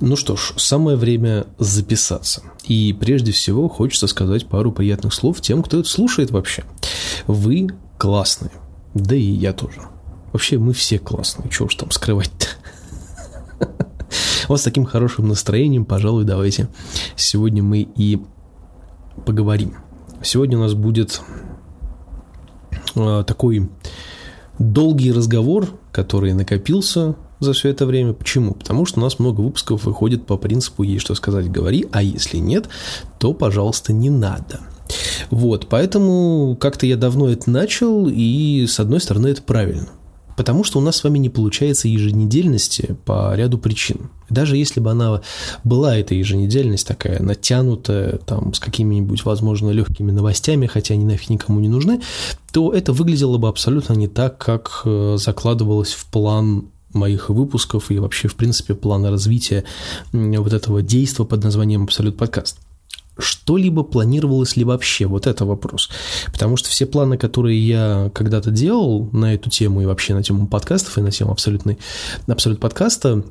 Ну что ж, самое время записаться. И прежде всего хочется сказать пару приятных слов тем, кто это слушает вообще. Вы классные. Да и я тоже. Вообще мы все классные. Чего уж там скрывать-то? Вот с таким хорошим настроением, пожалуй, давайте сегодня мы и поговорим. Сегодня у нас будет э, такой долгий разговор, который накопился за все это время. Почему? Потому что у нас много выпусков выходит по принципу «есть что сказать, говори», а если нет, то, пожалуйста, не надо. Вот, поэтому как-то я давно это начал, и с одной стороны это правильно. Потому что у нас с вами не получается еженедельности по ряду причин. Даже если бы она была, эта еженедельность такая натянутая, там, с какими-нибудь, возможно, легкими новостями, хотя они нафиг никому не нужны, то это выглядело бы абсолютно не так, как э, закладывалось в план моих выпусков и вообще, в принципе, плана развития вот этого действа под названием «Абсолют подкаст» что-либо планировалось ли вообще? Вот это вопрос. Потому что все планы, которые я когда-то делал на эту тему и вообще на тему подкастов и на тему абсолютной, абсолют подкаста,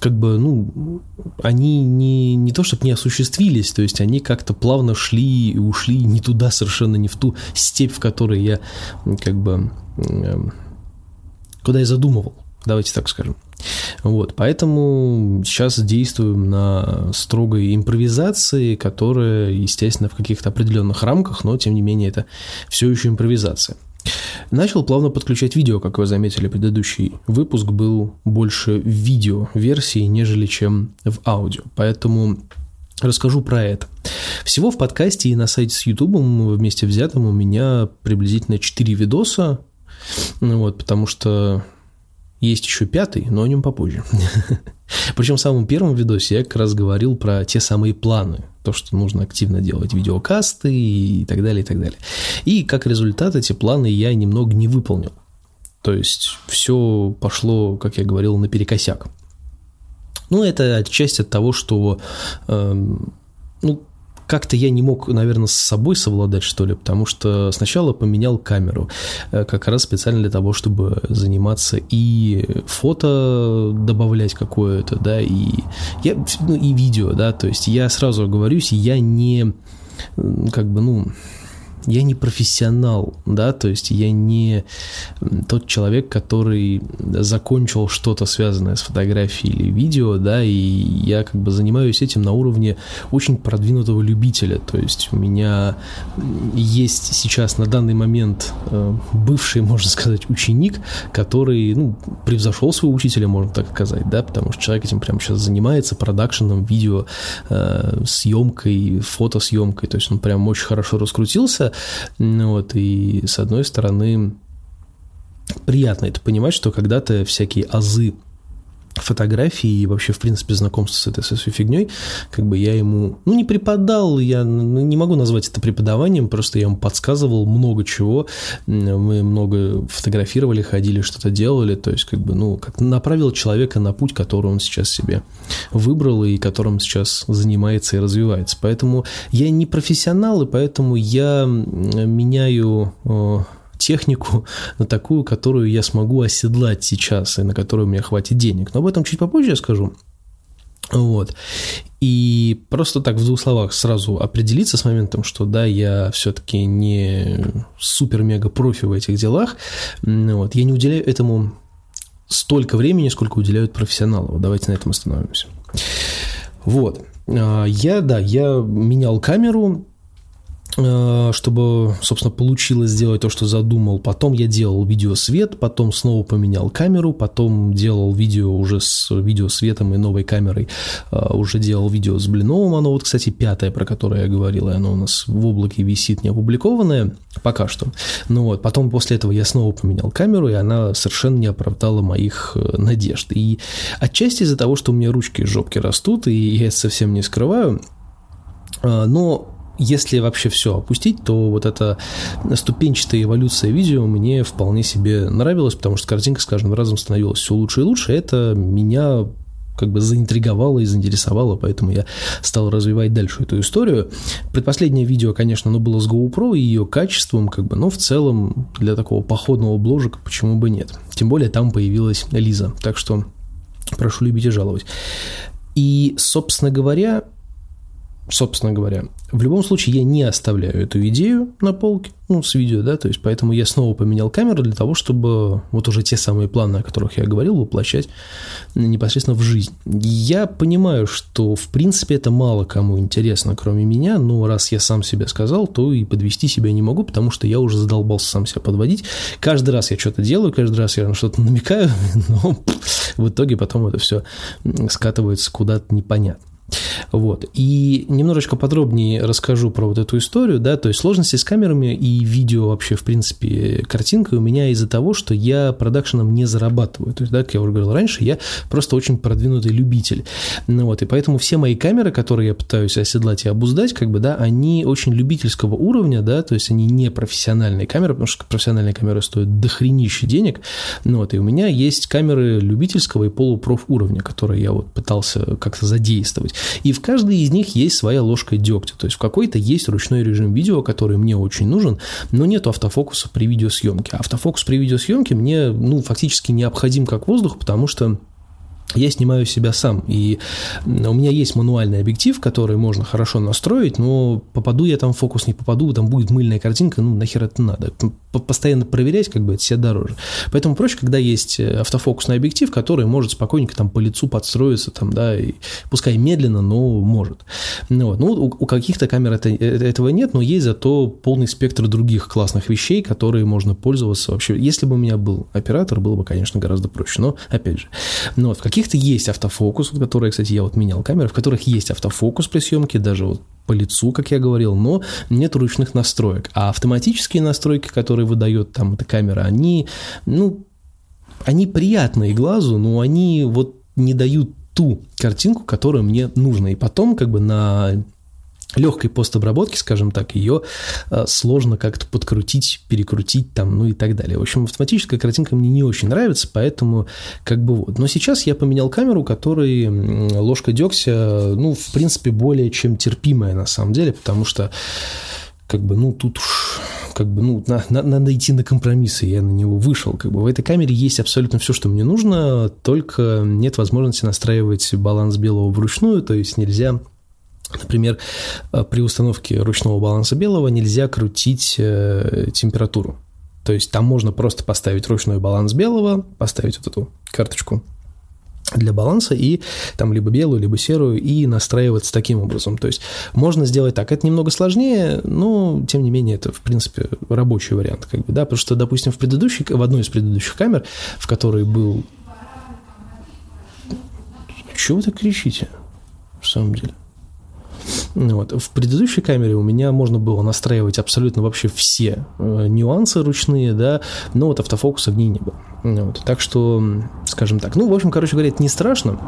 как бы, ну, они не, не то чтобы не осуществились, то есть они как-то плавно шли и ушли не туда, совершенно не в ту степь, в которой я как бы эм, куда я задумывал, давайте так скажем. Вот, поэтому сейчас действуем на строгой импровизации, которая, естественно, в каких-то определенных рамках, но тем не менее это все еще импровизация. Начал плавно подключать видео, как вы заметили, предыдущий выпуск был больше видео-версии, нежели чем в аудио, поэтому расскажу про это. Всего в подкасте и на сайте с YouTube вместе взятым у меня приблизительно 4 видоса, ну вот, потому что есть еще пятый, но о нем попозже. Причем в самом первом видосе я как раз говорил про те самые планы, то, что нужно активно делать видеокасты и так далее, и так далее. И как результат эти планы я немного не выполнил. То есть все пошло, как я говорил, наперекосяк. Ну, это отчасти от того, что э, как-то я не мог, наверное, с собой совладать, что ли, потому что сначала поменял камеру, э, как раз специально для того, чтобы заниматься и фото добавлять какое-то, да, и, я, ну, и видео, да, то есть я сразу оговорюсь, я не, как бы, ну, я не профессионал, да, то есть я не тот человек, который закончил что-то связанное с фотографией или видео, да, и я как бы занимаюсь этим на уровне очень продвинутого любителя, то есть у меня есть сейчас на данный момент э, бывший, можно сказать, ученик, который, ну, превзошел своего учителя, можно так сказать, да, потому что человек этим прямо сейчас занимается продакшеном, видео, э, съемкой, фотосъемкой, то есть он прям очень хорошо раскрутился, вот, и с одной стороны, приятно это понимать, что когда-то всякие азы фотографии и вообще, в принципе, знакомство с этой, с этой фигней, как бы я ему, ну, не преподал, я не могу назвать это преподаванием, просто я ему подсказывал много чего, мы много фотографировали, ходили, что-то делали, то есть, как бы, ну, как направил человека на путь, который он сейчас себе выбрал и которым сейчас занимается и развивается. Поэтому я не профессионал, и поэтому я меняю э, технику на такую, которую я смогу оседлать сейчас и на которую у меня хватит денег. Но об этом чуть попозже я скажу. Вот. И просто так в двух словах сразу определиться с моментом, что да, я все-таки не супер-мега профи в этих делах. Вот. Я не уделяю этому столько времени, сколько уделяют профессионалы. Вот давайте на этом остановимся. Вот. А, я, да, я менял камеру, чтобы, собственно, получилось сделать то, что задумал. Потом я делал видеосвет, потом снова поменял камеру, потом делал видео уже с видеосветом и новой камерой, э, уже делал видео с Блиновым, оно вот, кстати, пятое, про которое я говорил, и оно у нас в облаке висит не опубликованное, пока что. Ну вот, потом после этого я снова поменял камеру, и она совершенно не оправдала моих э, надежд. И отчасти из-за того, что у меня ручки жопки растут, и я это совсем не скрываю, но если вообще все опустить, то вот эта ступенчатая эволюция видео мне вполне себе нравилась, потому что картинка с каждым разом становилась все лучше и лучше. Это меня как бы заинтриговало и заинтересовало, поэтому я стал развивать дальше эту историю. Предпоследнее видео, конечно, оно было с GoPro и ее качеством, как бы, но в целом для такого походного бложика почему бы нет. Тем более там появилась Лиза, так что Прошу любить и жаловать. И, собственно говоря, собственно говоря, в любом случае я не оставляю эту идею на полке, ну, с видео, да, то есть поэтому я снова поменял камеру для того, чтобы вот уже те самые планы, о которых я говорил, воплощать непосредственно в жизнь. Я понимаю, что, в принципе, это мало кому интересно, кроме меня, но раз я сам себе сказал, то и подвести себя не могу, потому что я уже задолбался сам себя подводить. Каждый раз я что-то делаю, каждый раз я на что-то намекаю, но в итоге потом это все скатывается куда-то непонятно. Вот. И немножечко подробнее расскажу про вот эту историю, да, то есть сложности с камерами и видео вообще, в принципе, картинкой у меня из-за того, что я продакшеном не зарабатываю. То есть, да, как я уже говорил раньше, я просто очень продвинутый любитель. Ну вот, и поэтому все мои камеры, которые я пытаюсь оседлать и обуздать, как бы, да, они очень любительского уровня, да, то есть они не профессиональные камеры, потому что профессиональные камеры стоят дохренище денег. Ну вот, и у меня есть камеры любительского и полупроф уровня, которые я вот пытался как-то задействовать. И в каждой из них есть своя ложка дегтя. То есть в какой-то есть ручной режим видео, который мне очень нужен, но нет автофокуса при видеосъемке. Автофокус при видеосъемке мне ну, фактически необходим как воздух, потому что я снимаю себя сам. И у меня есть мануальный объектив, который можно хорошо настроить, но попаду я там в фокус, не попаду, там будет мыльная картинка, ну нахер это надо. Постоянно проверять, как бы это себе дороже. Поэтому проще, когда есть э, автофокусный объектив, который может спокойненько там по лицу подстроиться, там, да, и пускай медленно, но может. Ну, вот. ну у, у каких-то камер это, э, этого нет, но есть зато полный спектр других классных вещей, которые можно пользоваться вообще. Если бы у меня был оператор, было бы, конечно, гораздо проще. Но, опять же, ну, вот в каких-то есть автофокус, в которые, кстати, я вот менял камеры, в которых есть автофокус при съемке, даже вот по лицу, как я говорил, но нет ручных настроек. А автоматические настройки, которые выдает там эта камера, они, ну, они приятные глазу, но они вот не дают ту картинку, которую мне нужно. И потом как бы на легкой постобработки, скажем так, ее э, сложно как-то подкрутить, перекрутить там, ну и так далее. В общем, автоматическая картинка мне не очень нравится, поэтому как бы вот. Но сейчас я поменял камеру, которой ложка дегтя, ну, в принципе, более чем терпимая на самом деле, потому что как бы, ну, тут уж как бы, ну, на, на, надо идти на компромиссы, я на него вышел. Как бы в этой камере есть абсолютно все, что мне нужно, только нет возможности настраивать баланс белого вручную, то есть нельзя Например, э, при установке ручного баланса белого нельзя крутить э, температуру. То есть там можно просто поставить ручной баланс белого, поставить вот эту карточку для баланса и там либо белую, либо серую и настраиваться таким образом. То есть можно сделать так. Это немного сложнее, но тем не менее это в принципе рабочий вариант, как бы, да, потому что, допустим, в предыдущей, в одной из предыдущих камер, в которой был, чего вы так кричите, в самом деле? Вот. В предыдущей камере у меня можно было настраивать абсолютно вообще все э, нюансы ручные, да, но вот автофокуса в ней не было. Вот. Так что, скажем так, ну, в общем, короче говоря, это не страшно.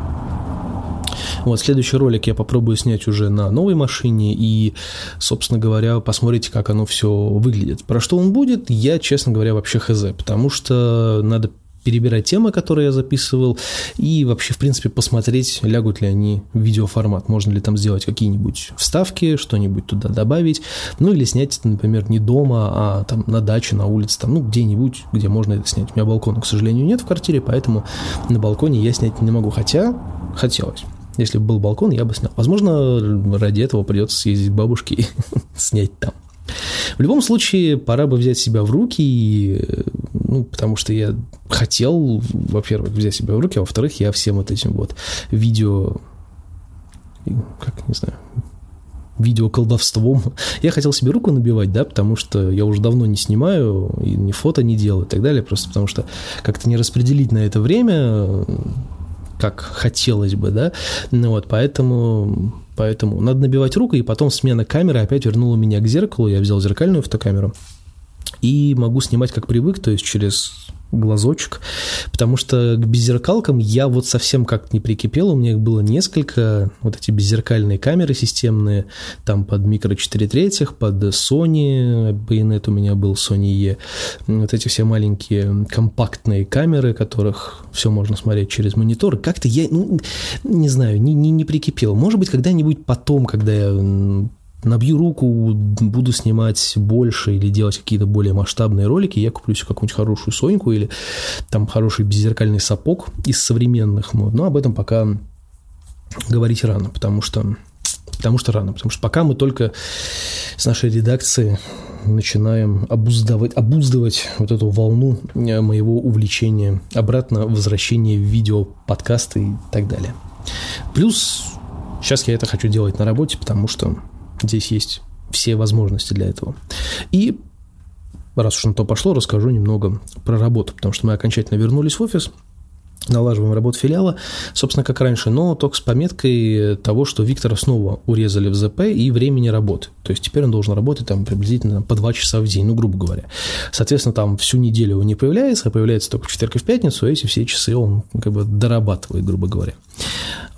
Вот, следующий ролик я попробую снять уже на новой машине и, собственно говоря, посмотрите, как оно все выглядит. Про что он будет, я, честно говоря, вообще хз, потому что надо перебирать темы, которые я записывал, и вообще, в принципе, посмотреть, лягут ли они в видеоформат, можно ли там сделать какие-нибудь вставки, что-нибудь туда добавить, ну или снять это, например, не дома, а там на даче, на улице, там, ну где-нибудь, где можно это снять. У меня балкона, к сожалению, нет в квартире, поэтому на балконе я снять не могу, хотя хотелось. Если бы был балкон, я бы снял. Возможно, ради этого придется съездить к бабушке и снять там. В любом случае, пора бы взять себя в руки, и, ну, потому что я хотел, во-первых, взять себя в руки, а во-вторых, я всем вот этим вот видео, как, не знаю, видео колдовством. Я хотел себе руку набивать, да, потому что я уже давно не снимаю, и ни фото не делаю и так далее, просто потому что как-то не распределить на это время, как хотелось бы, да, ну вот, поэтому Поэтому надо набивать руку, и потом смена камеры опять вернула меня к зеркалу. Я взял зеркальную фотокамеру и могу снимать как привык, то есть через глазочек, потому что к беззеркалкам я вот совсем как не прикипел, у меня их было несколько, вот эти беззеркальные камеры системные, там под микро 4 третьих, под Sony, байонет у меня был Sony E, вот эти все маленькие компактные камеры, которых все можно смотреть через монитор, как-то я, ну, не знаю, не, не, не прикипел, может быть, когда-нибудь потом, когда я набью руку, буду снимать больше или делать какие-то более масштабные ролики, я куплю себе какую-нибудь хорошую Соньку или там хороший беззеркальный сапог из современных мод. Но об этом пока говорить рано, потому что потому что рано, потому что пока мы только с нашей редакции начинаем обуздывать, обуздывать вот эту волну э, моего увлечения, обратно возвращение в видео, подкасты и так далее. Плюс сейчас я это хочу делать на работе, потому что здесь есть все возможности для этого. И раз уж на то пошло, расскажу немного про работу, потому что мы окончательно вернулись в офис – налаживаем работу филиала, собственно, как раньше, но только с пометкой того, что Виктора снова урезали в ЗП и времени работы. То есть теперь он должен работать там приблизительно по 2 часа в день, ну, грубо говоря. Соответственно, там всю неделю он не появляется, а появляется только в четверг и в пятницу, и эти все часы он как бы дорабатывает, грубо говоря.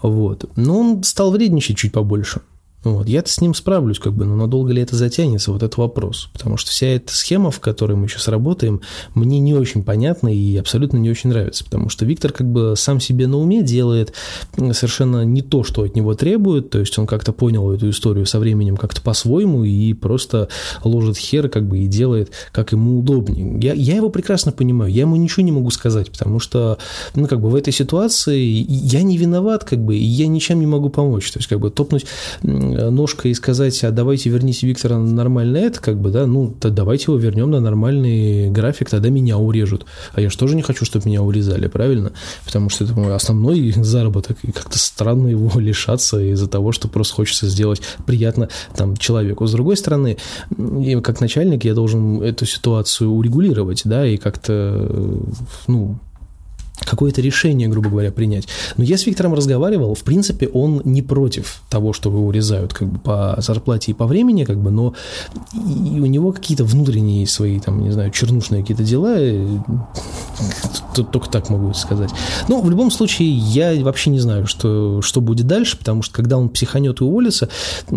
Вот. Но он стал вредничать чуть побольше. Вот. Я-то с ним справлюсь, как бы, но надолго ли это затянется, вот это вопрос. Потому что вся эта схема, в которой мы сейчас работаем, мне не очень понятна и абсолютно не очень нравится. Потому что Виктор как бы сам себе на уме делает совершенно не то, что от него требует. То есть он как-то понял эту историю со временем как-то по-своему и просто ложит хер как бы и делает, как ему удобнее. Я, я его прекрасно понимаю, я ему ничего не могу сказать, потому что, ну, как бы в этой ситуации я не виноват, как бы, и я ничем не могу помочь. То есть, как бы топнуть ножкой и сказать, а давайте верните Виктора на нормальный это, как бы, да, ну, то давайте его вернем на нормальный график, тогда меня урежут. А я же тоже не хочу, чтобы меня урезали, правильно? Потому что это мой основной заработок, и как-то странно его лишаться из-за того, что просто хочется сделать приятно там человеку. С другой стороны, как начальник я должен эту ситуацию урегулировать, да, и как-то, ну, какое-то решение, грубо говоря, принять. Но я с Виктором разговаривал, в принципе, он не против того, что его урезают как бы по зарплате и по времени, как бы, но и у него какие-то внутренние свои, там, не знаю, чернушные какие-то дела, только так могу сказать. Но в любом случае я вообще не знаю, что, что будет дальше, потому что когда он психанет и уволится,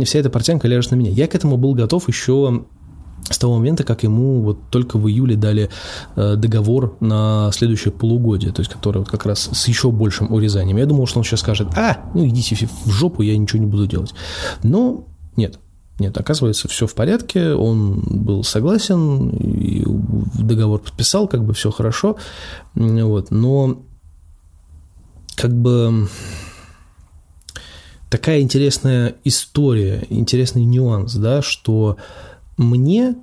вся эта портянка ляжет на меня. Я к этому был готов еще с того момента, как ему вот только в июле дали э, договор на следующее полугодие, то есть который вот как раз с еще большим урезанием. Я думал, что он сейчас скажет, а, ну идите в жопу, я ничего не буду делать. Но нет, нет, оказывается, все в порядке, он был согласен, и договор подписал, как бы все хорошо, вот, но как бы такая интересная история, интересный нюанс, да, что мне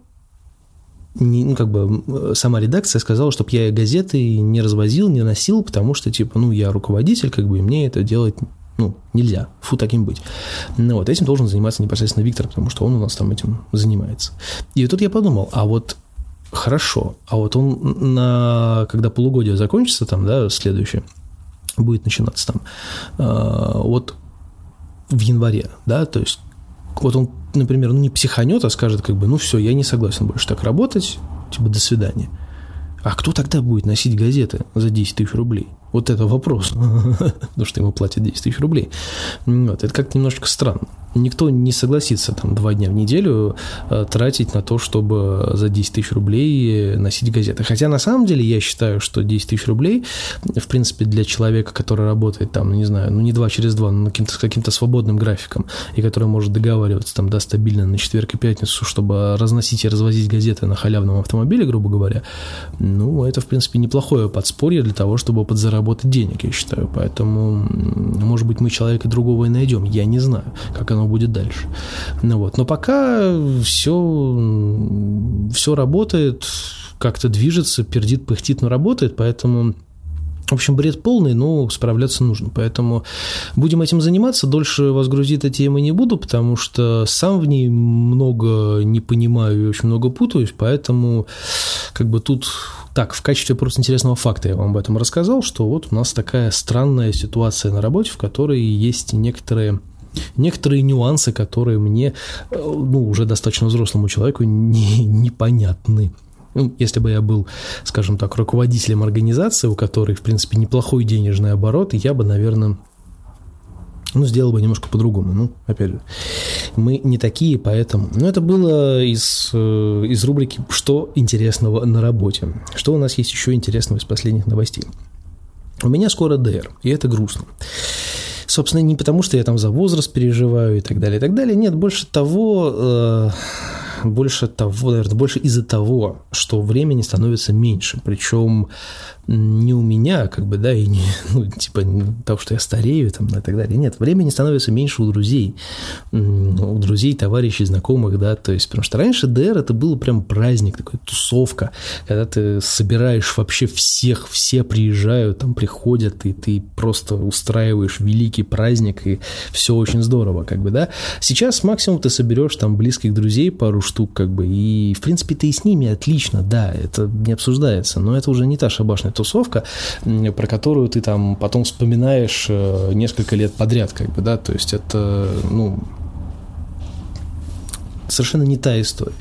не, ну, как бы сама редакция сказала, чтобы я газеты не развозил, не носил, потому что, типа, ну, я руководитель, как бы, и мне это делать ну, нельзя, фу, таким быть. Ну, вот, этим должен заниматься непосредственно Виктор, потому что он у нас там этим занимается. И тут я подумал, а вот хорошо, а вот он, на, когда полугодие закончится, там, да, следующее, будет начинаться там, э, вот в январе, да, то есть вот он, например, ну не психанет, а скажет как бы, ну все, я не согласен больше так работать, типа до свидания. А кто тогда будет носить газеты за 10 тысяч рублей? Вот это вопрос, потому что ему платят 10 тысяч рублей. Вот, это как-то немножко странно. Никто не согласится там два дня в неделю э, тратить на то, чтобы за 10 тысяч рублей носить газеты. Хотя на самом деле я считаю, что 10 тысяч рублей, в принципе, для человека, который работает там, не знаю, ну не два через два, но каким-то, с каким-то свободным графиком, и который может договариваться там, да, стабильно на четверг и пятницу, чтобы разносить и развозить газеты на халявном автомобиле, грубо говоря, ну, это, в принципе, неплохое подспорье для того, чтобы подзаработать заработать денег, я считаю. Поэтому, может быть, мы человека другого и найдем. Я не знаю, как оно будет дальше. Ну, вот. Но пока все, все работает, как-то движется, пердит, пыхтит, но работает, поэтому... В общем, бред полный, но справляться нужно. Поэтому будем этим заниматься. Дольше вас грузить этой темы не буду, потому что сам в ней много не понимаю и очень много путаюсь. Поэтому как бы тут так, в качестве просто интересного факта я вам об этом рассказал, что вот у нас такая странная ситуация на работе, в которой есть некоторые некоторые нюансы, которые мне, э, ну, уже достаточно взрослому человеку не, непонятны. Ну, если бы я был, скажем так, руководителем организации, у которой, в принципе, неплохой денежный оборот, я бы, наверное, ну, сделал бы немножко по-другому. Ну, опять же, мы не такие, поэтому... Но это было из, э, из рубрики «Что интересного на работе?». Что у нас есть еще интересного из последних новостей? У меня скоро ДР, и это грустно. Собственно, не потому, что я там за возраст переживаю и так далее, и так далее. Нет, больше того, э, больше того, наверное, больше из-за того, что времени становится меньше. Причем не у меня, как бы, да, и не, ну, типа, того, что я старею там и так далее. Нет, времени становится меньше у друзей, у друзей, товарищей, знакомых, да, то есть, потому что раньше ДР это было прям праздник, такой тусовка, когда ты собираешь вообще всех, все приезжают, там приходят, и ты просто устраиваешь великий праздник, и все очень здорово, как бы, да. Сейчас максимум ты соберешь там близких друзей, пару штук, как бы, и, в принципе, ты и с ними отлично, да, это не обсуждается, но это уже не та шабашная тусовка, про которую ты там потом вспоминаешь э, несколько лет подряд, как бы, да, то есть это, ну, совершенно не та история.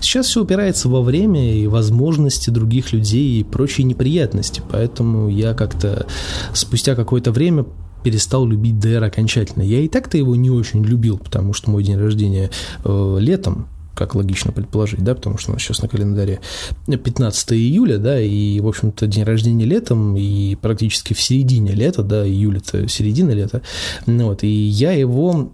Сейчас все упирается во время и возможности других людей и прочие неприятности, поэтому я как-то спустя какое-то время перестал любить ДР окончательно. Я и так-то его не очень любил, потому что мой день рождения э, летом, как логично предположить, да, потому что у нас сейчас на календаре 15 июля, да, и, в общем-то, день рождения летом, и практически в середине лета, да, июль – это середина лета, ну, вот, и я его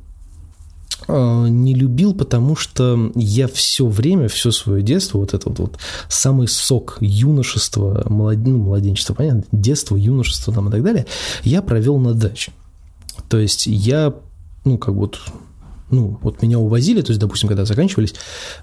э, не любил, потому что я все время, все свое детство, вот этот вот самый сок юношества, молод... ну, младенчества, понятно, детство, юношество там и так далее, я провел на даче. То есть я, ну, как вот ну, вот меня увозили, то есть, допустим, когда заканчивались,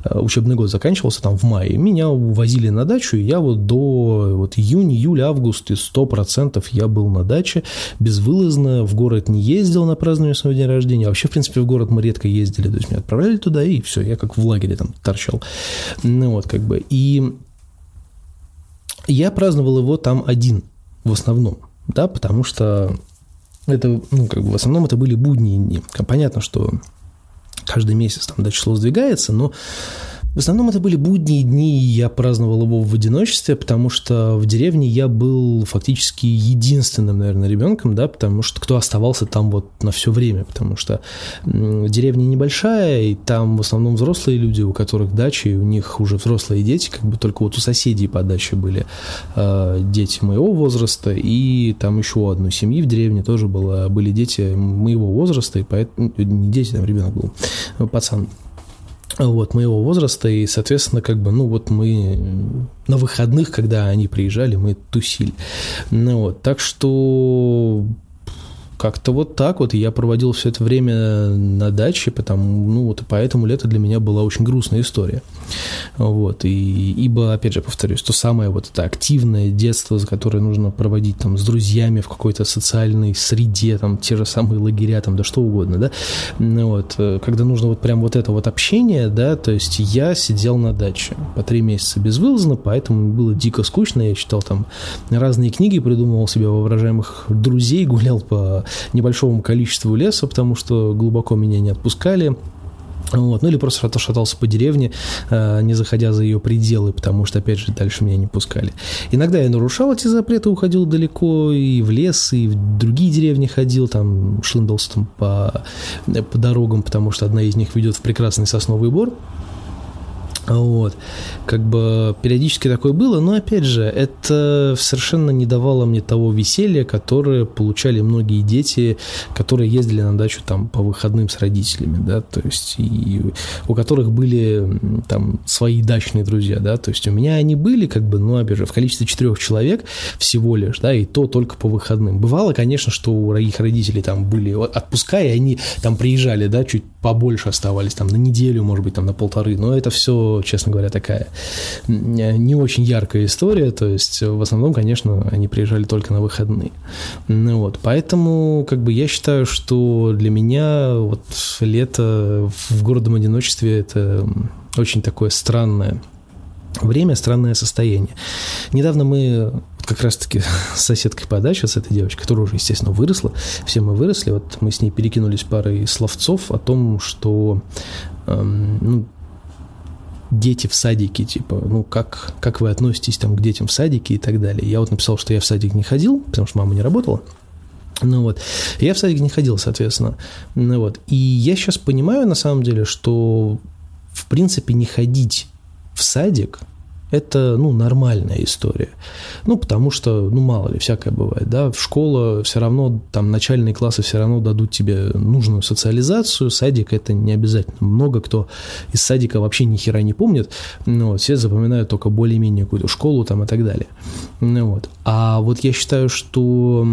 э, учебный год заканчивался там в мае, меня увозили на дачу, и я вот до вот июня, июля, августа, и 100% я был на даче, безвылазно, в город не ездил на празднование своего дня рождения, а вообще, в принципе, в город мы редко ездили, то есть, меня отправляли туда, и все, я как в лагере там торчал, ну, вот, как бы, и я праздновал его там один, в основном, да, потому что это, ну, как бы в основном это были будние дни. Понятно, что каждый месяц там до число сдвигается, но в основном это были будние дни, и я праздновал его в одиночестве, потому что в деревне я был фактически единственным, наверное, ребенком, да, потому что кто оставался там вот на все время, потому что деревня небольшая, и там в основном взрослые люди, у которых дачи, и у них уже взрослые дети, как бы только вот у соседей по даче были э, дети моего возраста, и там еще у одной семьи в деревне тоже было, были дети моего возраста, и поэтому, не дети, там ребенок был, пацан, вот, моего возраста, и, соответственно, как бы, ну, вот мы на выходных, когда они приезжали, мы тусили. Ну, вот, так что как-то вот так вот. Я проводил все это время на даче, потому, ну, вот, поэтому лето для меня была очень грустная история. Вот, и, ибо, опять же, повторюсь, то самое вот это активное детство, за которое нужно проводить там с друзьями в какой-то социальной среде, там, те же самые лагеря, там, да что угодно, да, ну, вот, э, когда нужно вот прям вот это вот общение, да, то есть я сидел на даче по три месяца безвылазно, поэтому было дико скучно, я читал там разные книги, придумывал себе воображаемых друзей, гулял по небольшому количеству леса, потому что глубоко меня не отпускали. Вот. Ну или просто шатался по деревне, э, не заходя за ее пределы, потому что, опять же, дальше меня не пускали. Иногда я нарушал эти запреты, уходил далеко и в лес, и в другие деревни ходил, там шлындался там по, по дорогам, потому что одна из них ведет в прекрасный сосновый бор. Вот, как бы периодически такое было, но опять же, это совершенно не давало мне того веселья, которое получали многие дети, которые ездили на дачу там по выходным с родителями, да, то есть и у которых были там свои дачные друзья, да, то есть у меня они были как бы, ну, опять же, в количестве четырех человек всего лишь, да, и то только по выходным. Бывало, конечно, что у их родителей там были отпуска, и они там приезжали, да, чуть побольше оставались, там на неделю, может быть, там на полторы, но это все, честно говоря, такая не очень яркая история, то есть в основном, конечно, они приезжали только на выходные. Ну вот, поэтому, как бы, я считаю, что для меня вот лето в городом одиночестве это очень такое странное время, странное состояние. Недавно мы как раз-таки с соседкой по даче, с этой девочкой, которая уже, естественно, выросла, все мы выросли, вот мы с ней перекинулись парой словцов о том, что эм, ну, дети в садике, типа, ну, как, как вы относитесь там к детям в садике и так далее. Я вот написал, что я в садик не ходил, потому что мама не работала, ну вот, я в садик не ходил, соответственно. Ну вот, и я сейчас понимаю, на самом деле, что, в принципе, не ходить в садик – это, ну, нормальная история. Ну, потому что, ну, мало ли, всякое бывает, да, в школа все равно, там, начальные классы все равно дадут тебе нужную социализацию, садик это не обязательно. Много кто из садика вообще ни хера не помнит, ну, вот, все запоминают только более-менее какую-то школу там и так далее. Ну, вот. А вот я считаю, что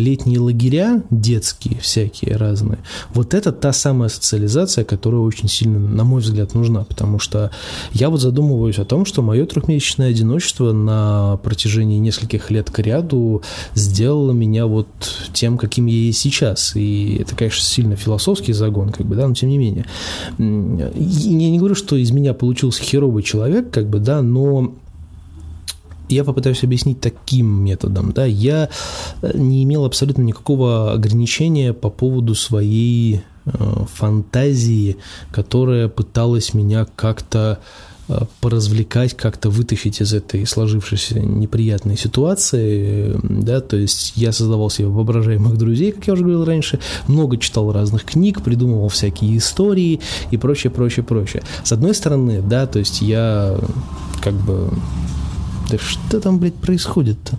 летние лагеря, детские всякие разные, вот это та самая социализация, которая очень сильно, на мой взгляд, нужна, потому что я вот задумываюсь о том, что мое трехмесячное одиночество на протяжении нескольких лет к ряду сделало меня вот тем, каким я есть сейчас. И это, конечно, сильно философский загон, как бы, да, но тем не менее. Я не говорю, что из меня получился херовый человек, как бы, да, но я попытаюсь объяснить таким методом. Да, я э, не имел абсолютно никакого ограничения по поводу своей э, фантазии, которая пыталась меня как-то э, поразвлекать, как-то вытащить из этой сложившейся неприятной ситуации, да, то есть я создавал себе воображаемых друзей, как я уже говорил раньше, много читал разных книг, придумывал всякие истории и прочее, прочее, прочее. С одной стороны, да, то есть я как бы да что там, блядь, происходит-то?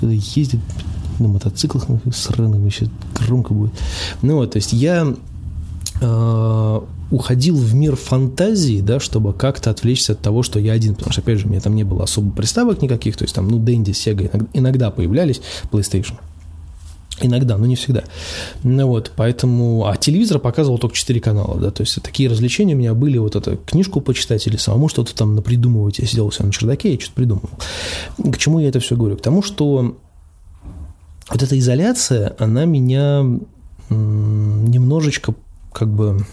Когда ездит на мотоциклах на сраных, еще громко будет. Ну вот, то есть я э, уходил в мир фантазии, да, чтобы как-то отвлечься от того, что я один, потому что, опять же, у меня там не было особо приставок никаких, то есть там, ну, Дэнди, Сега иногда, иногда появлялись, PlayStation. Иногда, но не всегда. Ну вот, поэтому... А телевизор показывал только 4 канала, да, то есть такие развлечения у меня были, вот это книжку почитать или самому что-то там напридумывать. Я сидел у себя на чердаке и что-то придумывал. К чему я это все говорю? К тому, что вот эта изоляция, она меня немножечко как бы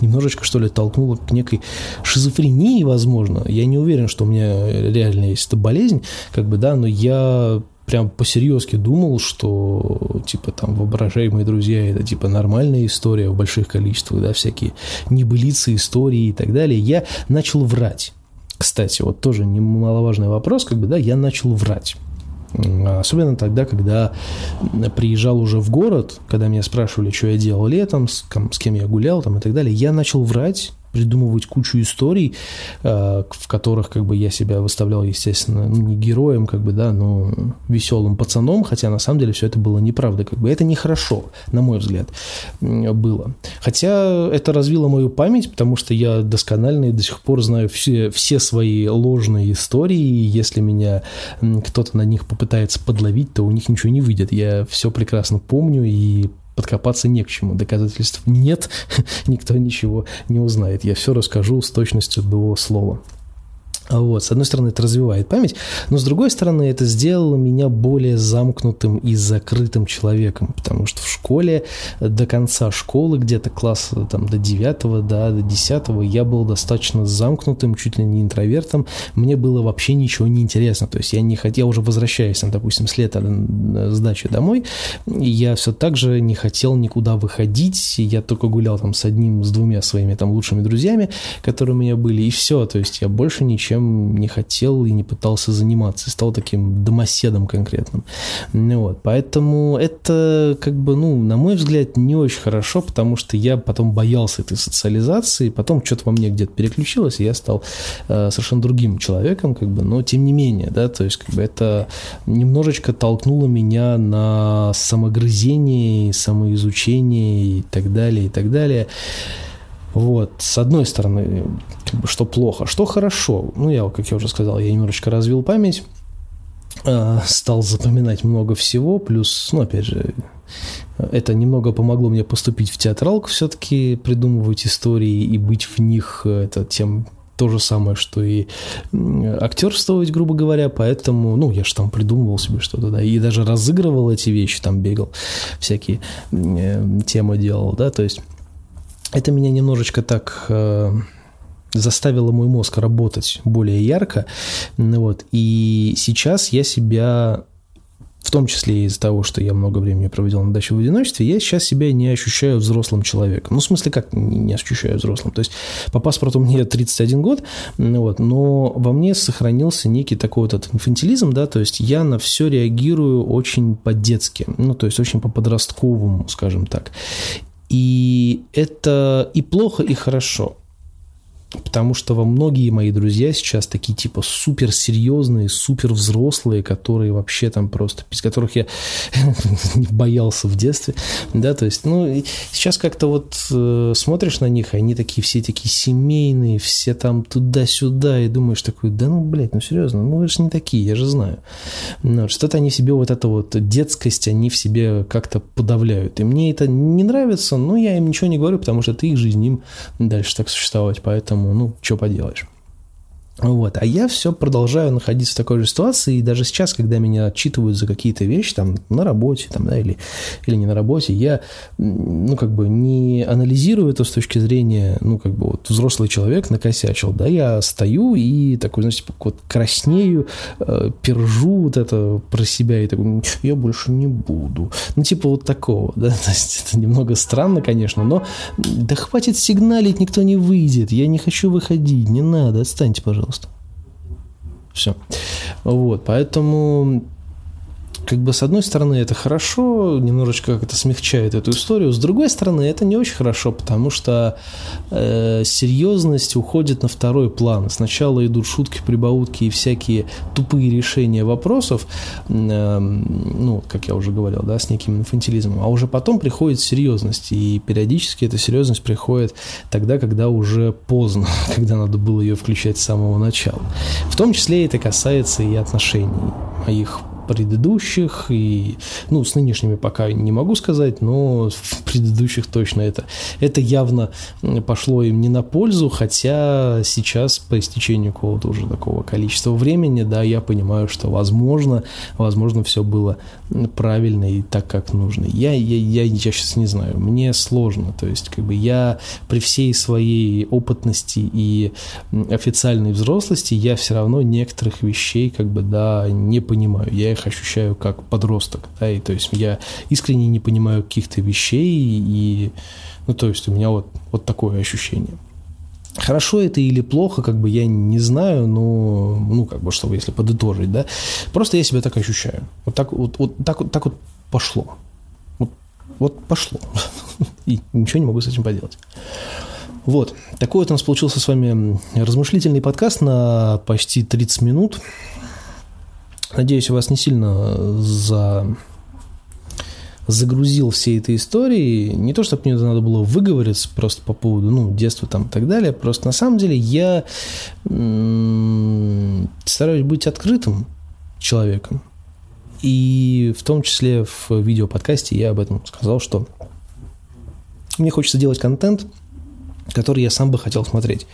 немножечко, что ли, толкнуло к некой шизофрении, возможно. Я не уверен, что у меня реально есть эта болезнь, как бы, да, но я прям по-серьезки думал, что, типа, там, воображаемые друзья – это, типа, нормальная история в больших количествах, да, всякие небылицы, истории и так далее, я начал врать. Кстати, вот тоже немаловажный вопрос, как бы, да, я начал врать. Особенно тогда, когда приезжал уже в город, когда меня спрашивали, что я делал летом, с, с кем я гулял там, и так далее, я начал врать, придумывать кучу историй, э, в которых как бы я себя выставлял, естественно, ну, не героем, как бы, да, но веселым пацаном, хотя на самом деле все это было неправда, как бы это нехорошо, на мой взгляд, было. Хотя это развило мою память, потому что я досконально и до сих пор знаю все, все свои ложные истории, и если меня кто-то на них попытается подловить, то у них ничего не выйдет. Я все прекрасно помню и подкопаться не к чему. Доказательств нет, никто ничего не узнает. Я все расскажу с точностью до слова. Вот, с одной стороны, это развивает память, но с другой стороны, это сделало меня более замкнутым и закрытым человеком, потому что в школе до конца школы, где-то класса там, до 9, да, до 10, я был достаточно замкнутым, чуть ли не интровертом, мне было вообще ничего не интересно, то есть я не хотел, уже возвращаясь, допустим, с лета с дачи домой, я все так же не хотел никуда выходить, я только гулял там с одним, с двумя своими там лучшими друзьями, которые у меня были, и все, то есть я больше ничем чем не хотел и не пытался заниматься. Стал таким домоседом конкретным. Ну вот. Поэтому это, как бы, ну, на мой взгляд, не очень хорошо, потому что я потом боялся этой социализации, потом что-то во мне где-то переключилось, и я стал э, совершенно другим человеком, как бы, но тем не менее, да, то есть, как бы, это немножечко толкнуло меня на самогрызение, самоизучение и так далее, и так далее. Вот, с одной стороны, что плохо, что хорошо. Ну, я, как я уже сказал, я немножечко развил память, э, стал запоминать много всего, плюс, ну, опять же, это немного помогло мне поступить в театралку, все-таки придумывать истории и быть в них, это тем то же самое, что и актерствовать, грубо говоря, поэтому, ну, я же там придумывал себе что-то, да, и даже разыгрывал эти вещи, там бегал, всякие э, темы делал, да, то есть это меня немножечко так э, заставило мой мозг работать более ярко. Вот. И сейчас я себя в том числе из-за того, что я много времени проводил на даче в одиночестве, я сейчас себя не ощущаю взрослым человеком. Ну, в смысле, как не ощущаю взрослым? То есть, по паспорту мне 31 год, вот, но во мне сохранился некий такой вот этот инфантилизм, да, то есть я на все реагирую очень по-детски, ну, то есть очень по-подростковому, скажем так. И это и плохо, и хорошо. Потому что во многие мои друзья сейчас такие типа супер серьезные, супер взрослые, которые вообще там просто, без которых я боялся в детстве, да, то есть, ну, сейчас как-то вот э, смотришь на них, они такие все такие семейные, все там туда-сюда, и думаешь такой, да ну, блядь, ну серьезно, ну вы же не такие, я же знаю. Ну, что-то они в себе вот это вот детскость, они в себе как-то подавляют, и мне это не нравится, но я им ничего не говорю, потому что это их жизнь, им дальше так существовать, поэтому поэтому, ну, что поделаешь. Вот. А я все продолжаю находиться в такой же ситуации, и даже сейчас, когда меня отчитывают за какие-то вещи, там, на работе, там, да, или, или не на работе, я, ну, как бы не анализирую это с точки зрения, ну, как бы вот взрослый человек накосячил, да, я стою и такой, знаете, вот краснею, э, пержу вот это про себя и такой, я больше не буду. Ну, типа вот такого, да, то есть это немного странно, конечно, но да хватит сигналить, никто не выйдет, я не хочу выходить, не надо, отстаньте, пожалуйста пожалуйста. Все. Вот, поэтому как бы с одной стороны это хорошо, немножечко как это смягчает эту историю, с другой стороны это не очень хорошо, потому что э, серьезность уходит на второй план. Сначала идут шутки, прибаутки и всякие тупые решения вопросов, э, ну, как я уже говорил, да, с неким инфантилизмом, а уже потом приходит серьезность, и периодически эта серьезность приходит тогда, когда уже поздно, когда надо было ее включать с самого начала. В том числе это касается и отношений моих предыдущих, и, ну, с нынешними пока не могу сказать, но в предыдущих точно это, это явно пошло им не на пользу, хотя сейчас по истечению какого-то уже такого количества времени, да, я понимаю, что возможно, возможно, все было правильно и так, как нужно. Я, я, я, я сейчас не знаю, мне сложно, то есть, как бы я при всей своей опытности и официальной взрослости, я все равно некоторых вещей, как бы, да, не понимаю. Я их их ощущаю как подросток, да, и то есть я искренне не понимаю каких-то вещей, и, ну, то есть у меня вот, вот такое ощущение. Хорошо это или плохо, как бы я не знаю, но, ну, как бы, чтобы если подытожить, да, просто я себя так ощущаю. Вот так вот, вот так вот, так вот пошло. Вот, вот пошло. И ничего не могу с этим поделать. Вот, такой вот у нас получился с вами размышлительный подкаст на почти 30 минут. Надеюсь, вас не сильно за загрузил всей этой истории. Не то, чтобы мне надо было выговориться просто по поводу ну, детства там и так далее. Просто на самом деле я стараюсь быть открытым человеком. И в том числе в видеоподкасте я об этом сказал, что мне хочется делать контент, который я сам бы хотел смотреть.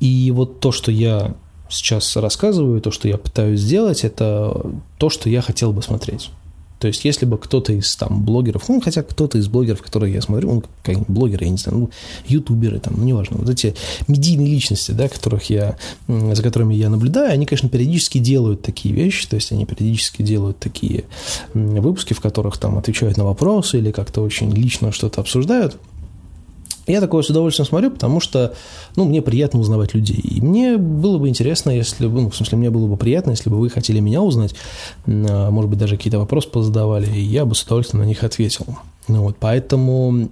И вот то, что я сейчас рассказываю, то, что я пытаюсь сделать, это то, что я хотел бы смотреть. То есть, если бы кто-то из там блогеров, ну, хотя кто-то из блогеров, которые я смотрю, ну, как блогеры, я не знаю, ну, ютуберы, там, ну, неважно, вот эти медийные личности, да, которых я, за которыми я наблюдаю, они, конечно, периодически делают такие вещи, то есть, они периодически делают такие выпуски, в которых там отвечают на вопросы или как-то очень лично что-то обсуждают. Я такое с удовольствием смотрю, потому что, ну, мне приятно узнавать людей. И мне было бы интересно, если бы, ну, в смысле, мне было бы приятно, если бы вы хотели меня узнать, а, может быть, даже какие-то вопросы позадавали, и я бы с удовольствием на них ответил. Ну, вот, поэтому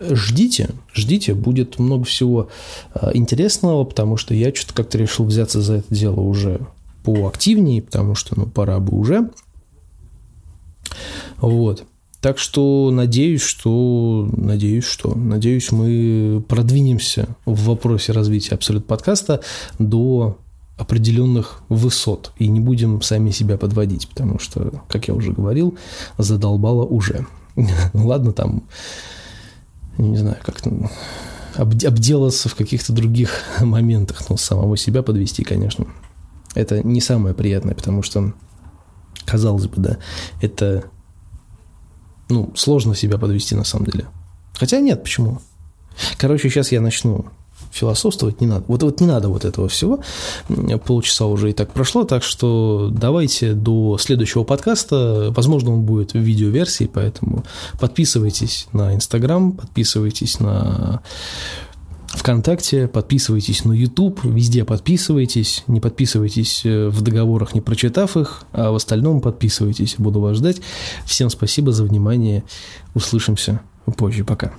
ждите, ждите, будет много всего а, интересного, потому что я что-то как-то решил взяться за это дело уже поактивнее, потому что, ну, пора бы уже. Вот. Так что надеюсь, что, надеюсь, что, надеюсь, мы продвинемся в вопросе развития Абсолют подкаста до определенных высот и не будем сами себя подводить, потому что, как я уже говорил, задолбало уже. Ладно, там, не знаю, как-то обделаться в каких-то других моментах, но самого себя подвести, конечно, это не самое приятное, потому что, казалось бы, да, это ну, сложно себя подвести на самом деле. Хотя нет, почему? Короче, сейчас я начну философствовать не надо. Вот, вот не надо вот этого всего. Полчаса уже и так прошло, так что давайте до следующего подкаста. Возможно, он будет в видеоверсии, поэтому подписывайтесь на Инстаграм, подписывайтесь на ВКонтакте, подписывайтесь на YouTube, везде подписывайтесь, не подписывайтесь э, в договорах, не прочитав их, а в остальном подписывайтесь, буду вас ждать. Всем спасибо за внимание, услышимся позже, пока.